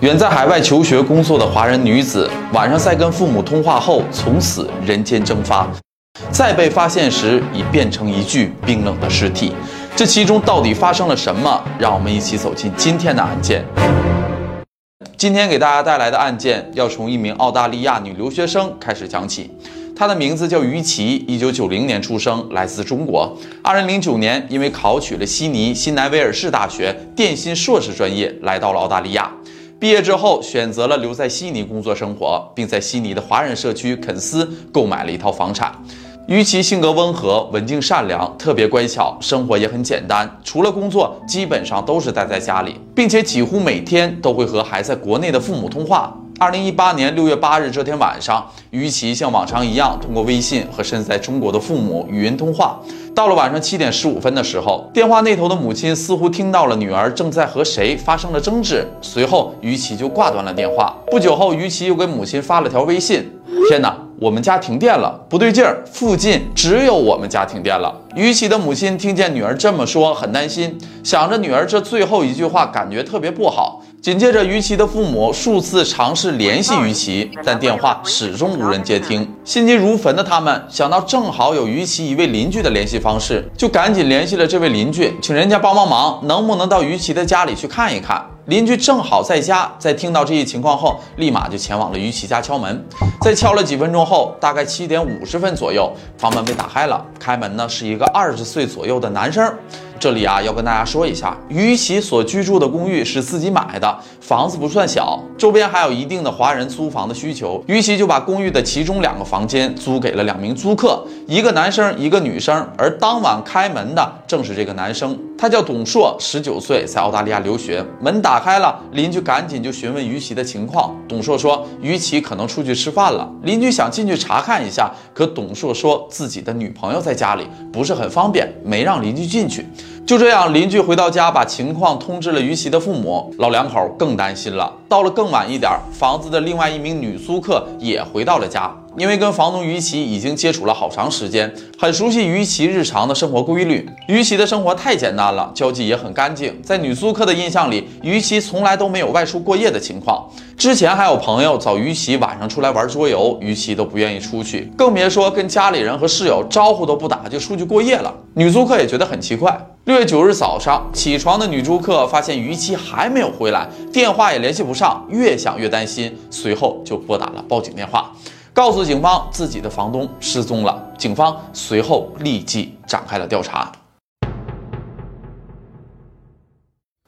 远在海外求学工作的华人女子，晚上在跟父母通话后，从此人间蒸发，再被发现时已变成一具冰冷的尸体。这其中到底发生了什么？让我们一起走进今天的案件。今天给大家带来的案件要从一名澳大利亚女留学生开始讲起。她的名字叫于琦，一九九零年出生，来自中国。二零零九年，因为考取了悉尼新南威尔士大学电信硕士专业，来到了澳大利亚。毕业之后，选择了留在悉尼工作生活，并在悉尼的华人社区肯斯购买了一套房产。于其性格温和、文静、善良，特别乖巧，生活也很简单。除了工作，基本上都是待在家里，并且几乎每天都会和还在国内的父母通话。二零一八年六月八日这天晚上，于其像往常一样通过微信和身在中国的父母语音通话。到了晚上七点十五分的时候，电话那头的母亲似乎听到了女儿正在和谁发生了争执，随后于琦就挂断了电话。不久后，于琦又给母亲发了条微信：“天哪，我们家停电了，不对劲儿，附近只有我们家停电了。”于琦的母亲听见女儿这么说，很担心，想着女儿这最后一句话感觉特别不好。紧接着，于琦的父母数次尝试联系于琦，但电话始终无人接听。心急如焚的他们想到正好有于琦一位邻居的联系方式，就赶紧联系了这位邻居，请人家帮帮忙，能不能到于琦的家里去看一看？邻居正好在家，在听到这一情况后，立马就前往了于琦家敲门。在敲了几分钟后，大概七点五十分左右，房门被打开了。开门呢是一个二十岁左右的男生。这里啊，要跟大家说一下，于其所居住的公寓是自己买的，房子不算小，周边还有一定的华人租房的需求。于琦就把公寓的其中两个房间租给了两名租客，一个男生，一个女生。而当晚开门的正是这个男生，他叫董硕，十九岁，在澳大利亚留学。门打开了，邻居赶紧就询问于琦的情况。董硕说，于琦可能出去吃饭了。邻居想进去查看一下，可董硕说自己的女朋友在家里，不是很方便，没让邻居进去。就这样，邻居回到家，把情况通知了于琦的父母。老两口更担心了。到了更晚一点，房子的另外一名女租客也回到了家。因为跟房东于琦已经接触了好长时间，很熟悉于琦日常的生活规律。于琦的生活太简单了，交际也很干净。在女租客的印象里，于琦从来都没有外出过夜的情况。之前还有朋友找于琦晚上出来玩桌游，于琦都不愿意出去，更别说跟家里人和室友招呼都不打就出去过夜了。女租客也觉得很奇怪。六月九日早上起床的女租客发现于琦还没有回来，电话也联系不上，越想越担心，随后就拨打了报警电话。告诉警方自己的房东失踪了，警方随后立即展开了调查。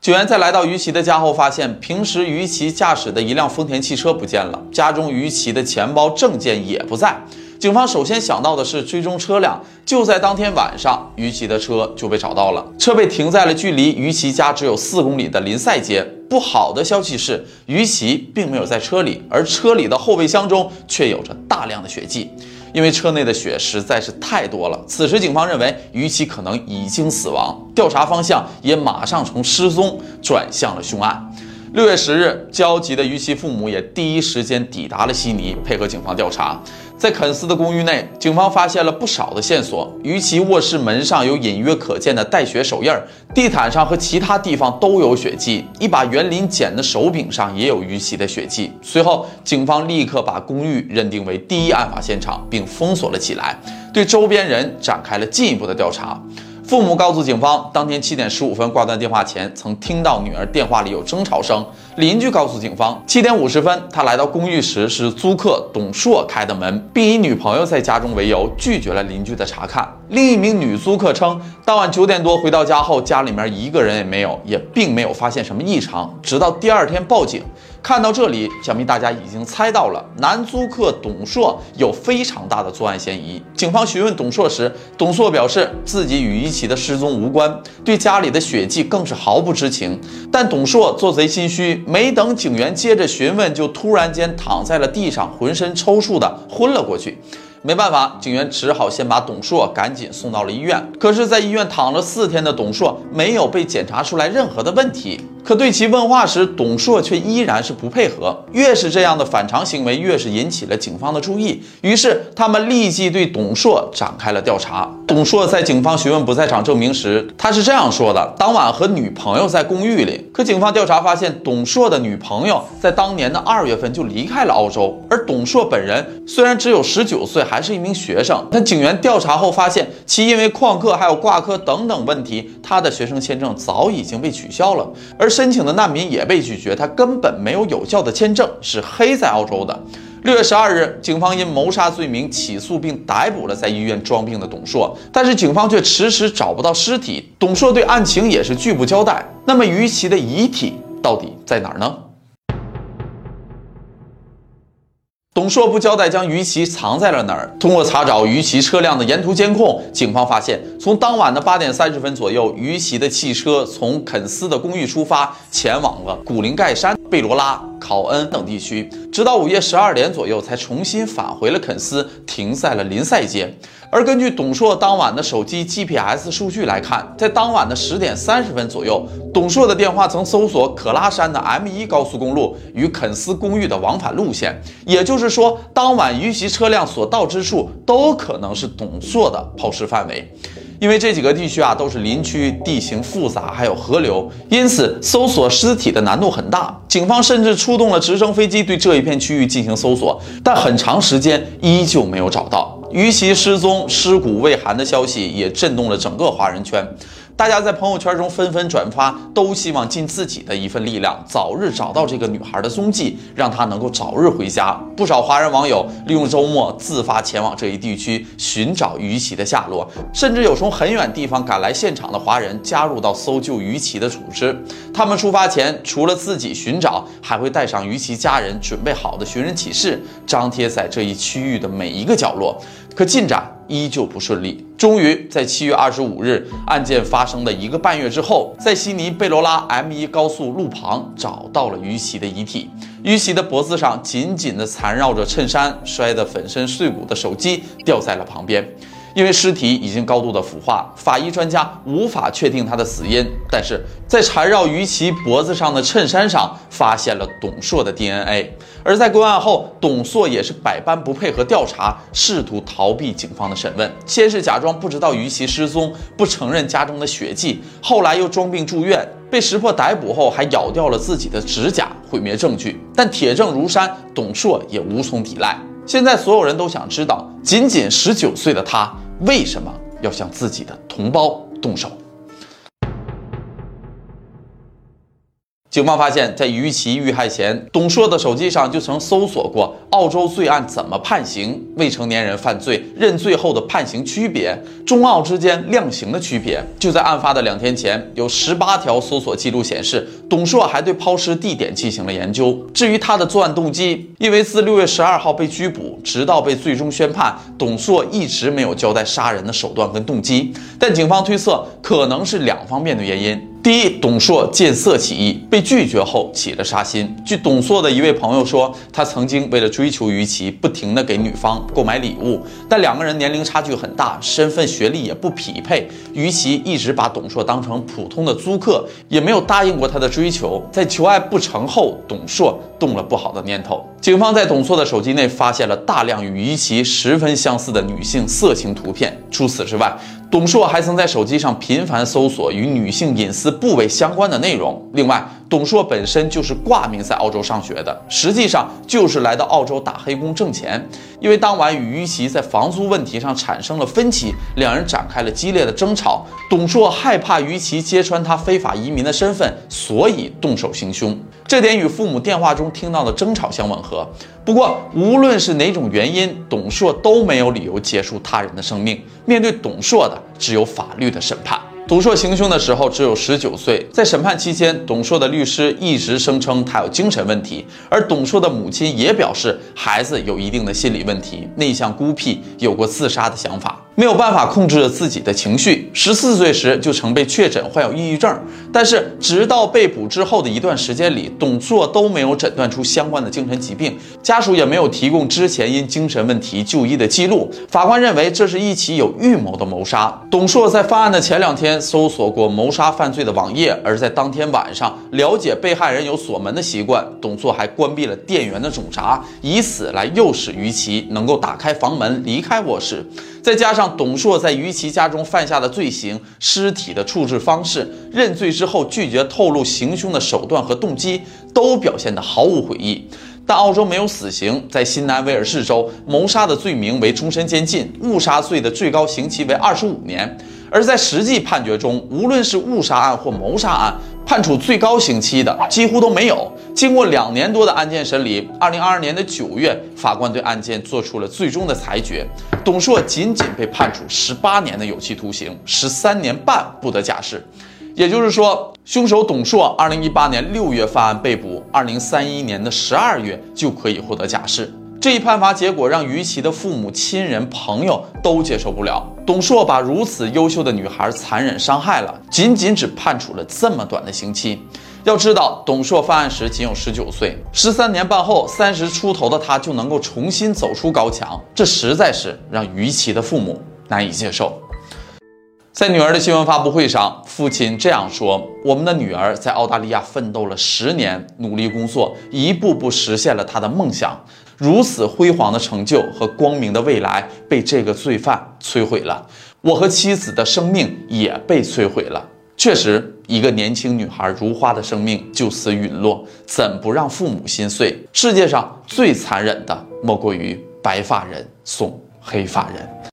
警员在来到于琦的家后，发现平时于琦驾驶的一辆丰田汽车不见了，家中于琦的钱包、证件也不在。警方首先想到的是追踪车辆，就在当天晚上，于琦的车就被找到了，车被停在了距离于琦家只有四公里的林赛街。不好的消息是，于琦并没有在车里，而车里的后备箱中却有着大量的血迹。因为车内的血实在是太多了，此时警方认为于琦可能已经死亡，调查方向也马上从失踪转向了凶案。六月十日，焦急的于琦父母也第一时间抵达了悉尼，配合警方调查。在肯斯的公寓内，警方发现了不少的线索。于其卧室门上有隐约可见的带血手印儿，地毯上和其他地方都有血迹，一把园林剪的手柄上也有于其的血迹。随后，警方立刻把公寓认定为第一案发现场，并封锁了起来，对周边人展开了进一步的调查。父母告诉警方，当天七点十五分挂断电话前，曾听到女儿电话里有争吵声。邻居告诉警方，七点五十分，他来到公寓时是租客董硕开的门，并以女朋友在家中为由拒绝了邻居的查看。另一名女租客称，当晚九点多回到家后，家里面一个人也没有，也并没有发现什么异常，直到第二天报警。看到这里，想必大家已经猜到了，男租客董硕有非常大的作案嫌疑。警方询问董硕时，董硕表示自己与一起的失踪无关，对家里的血迹更是毫不知情。但董硕做贼心虚，没等警员接着询问，就突然间躺在了地上，浑身抽搐的昏了过去。没办法，警员只好先把董硕赶紧送到了医院。可是，在医院躺了四天的董硕没有被检查出来任何的问题。可对其问话时，董硕却依然是不配合。越是这样的反常行为，越是引起了警方的注意。于是，他们立即对董硕展开了调查。董硕在警方询问不在场证明时，他是这样说的：当晚和女朋友在公寓里。可警方调查发现，董硕的女朋友在当年的二月份就离开了澳洲，而董硕本人虽然只有十九岁，还是一名学生，但警员调查后发现，其因为旷课还有挂科等等问题，他的学生签证早已经被取消了，而申请的难民也被拒绝，他根本没有有效的签证，是黑在澳洲的。六月十二日，警方因谋杀罪名起诉并逮捕了在医院装病的董硕，但是警方却迟迟找不到尸体，董硕对案情也是拒不交代。那么于琦的遗体到底在哪儿呢？董硕不交代将于琦藏在了哪儿。通过查找于琦车辆的沿途监控，警方发现，从当晚的八点三十分左右，于琦的汽车从肯斯的公寓出发，前往了古灵盖山、贝罗拉。考恩等地区，直到午夜十二点左右才重新返回了肯斯，停在了林赛街。而根据董硕当晚的手机 GPS 数据来看，在当晚的十点三十分左右，董硕的电话曾搜索可拉山的 M1 高速公路与肯斯公寓的往返路线。也就是说，当晚遇袭车辆所到之处都可能是董硕的抛尸范围。因为这几个地区啊都是林区，地形复杂，还有河流，因此搜索尸体的难度很大。警方甚至出动了直升飞机对这一片区域进行搜索，但很长时间依旧没有找到。于其失踪、尸骨未寒的消息也震动了整个华人圈。大家在朋友圈中纷纷转发，都希望尽自己的一份力量，早日找到这个女孩的踪迹，让她能够早日回家。不少华人网友利用周末自发前往这一地区寻找于琦的下落，甚至有从很远地方赶来现场的华人加入到搜救于琦的组织。他们出发前，除了自己寻找，还会带上于琦家人准备好的寻人启事，张贴在这一区域的每一个角落。可进展依旧不顺利。终于在七月二十五日，案件发生的一个半月之后，在悉尼贝罗拉 M 一高速路旁找到了于琦的遗体。于琦的脖子上紧紧地缠绕着衬衫，摔得粉身碎骨的手机掉在了旁边。因为尸体已经高度的腐化，法医专家无法确定他的死因。但是在缠绕于其脖子上的衬衫上发现了董硕的 DNA。而在归案后，董硕也是百般不配合调查，试图逃避警方的审问。先是假装不知道于其失踪，不承认家中的血迹，后来又装病住院，被识破逮捕后还咬掉了自己的指甲，毁灭证据。但铁证如山，董硕也无从抵赖。现在所有人都想知道，仅仅十九岁的他为什么要向自己的同胞动手？警方发现，在于其遇害前，董硕的手机上就曾搜索过澳洲罪案怎么判刑、未成年人犯罪认罪后的判刑区别、中澳之间量刑的区别。就在案发的两天前，有十八条搜索记录显示，董硕还对抛尸地点进行了研究。至于他的作案动机，因为自六月十二号被拘捕，直到被最终宣判，董硕一直没有交代杀人的手段跟动机。但警方推测，可能是两方面的原因。第一，董硕见色起意，被拒绝后起了杀心。据董硕的一位朋友说，他曾经为了追求于琦，不停地给女方购买礼物，但两个人年龄差距很大，身份学历也不匹配。于琦一直把董硕当成普通的租客，也没有答应过他的追求。在求爱不成后，董硕动了不好的念头。警方在董硕的手机内发现了大量与于琦十分相似的女性色情图片。除此之外，董硕还曾在手机上频繁搜索与女性隐私部位相关的内容。另外，董硕本身就是挂名在澳洲上学的，实际上就是来到澳洲打黑工挣钱。因为当晚与于琦在房租问题上产生了分歧，两人展开了激烈的争吵。董硕害怕于琦揭穿他非法移民的身份，所以动手行凶。这点与父母电话中听到的争吵相吻合。不过，无论是哪种原因，董硕都没有理由结束他人的生命。面对董硕的，只有法律的审判。董硕行凶的时候只有十九岁，在审判期间，董硕的律师一直声称他有精神问题，而董硕的母亲也表示孩子有一定的心理问题，内向孤僻，有过自杀的想法。没有办法控制自己的情绪，十四岁时就曾被确诊患有抑郁症。但是直到被捕之后的一段时间里，董硕都没有诊断出相关的精神疾病，家属也没有提供之前因精神问题就医的记录。法官认为这是一起有预谋的谋杀。董硕在犯案的前两天搜索过谋杀犯罪的网页，而在当天晚上了解被害人有锁门的习惯，董硕还关闭了电源的总闸，以此来诱使于其能够打开房门离开卧室。再加上董硕在于其家中犯下的罪行、尸体的处置方式、认罪之后拒绝透露行凶的手段和动机，都表现得毫无悔意。但澳洲没有死刑，在新南威尔士州，谋杀的罪名为终身监禁，误杀罪的最高刑期为二十五年。而在实际判决中，无论是误杀案或谋杀案，判处最高刑期的几乎都没有。经过两年多的案件审理，二零二二年的九月，法官对案件做出了最终的裁决，董硕仅仅被判处十八年的有期徒刑，十三年半不得假释。也就是说，凶手董硕二零一八年六月犯案被捕，二零三一年的十二月就可以获得假释。这一判罚结果让于琦的父母亲人朋友都接受不了。董硕把如此优秀的女孩残忍伤害了，仅仅只判处了这么短的刑期。要知道，董硕犯案时仅有十九岁，十三年半后，三十出头的他就能够重新走出高墙，这实在是让于琦的父母难以接受。在女儿的新闻发布会上，父亲这样说：“我们的女儿在澳大利亚奋斗了十年，努力工作，一步步实现了她的梦想。如此辉煌的成就和光明的未来被这个罪犯摧毁了，我和妻子的生命也被摧毁了。确实，一个年轻女孩如花的生命就此陨落，怎不让父母心碎？世界上最残忍的，莫过于白发人送黑发人。”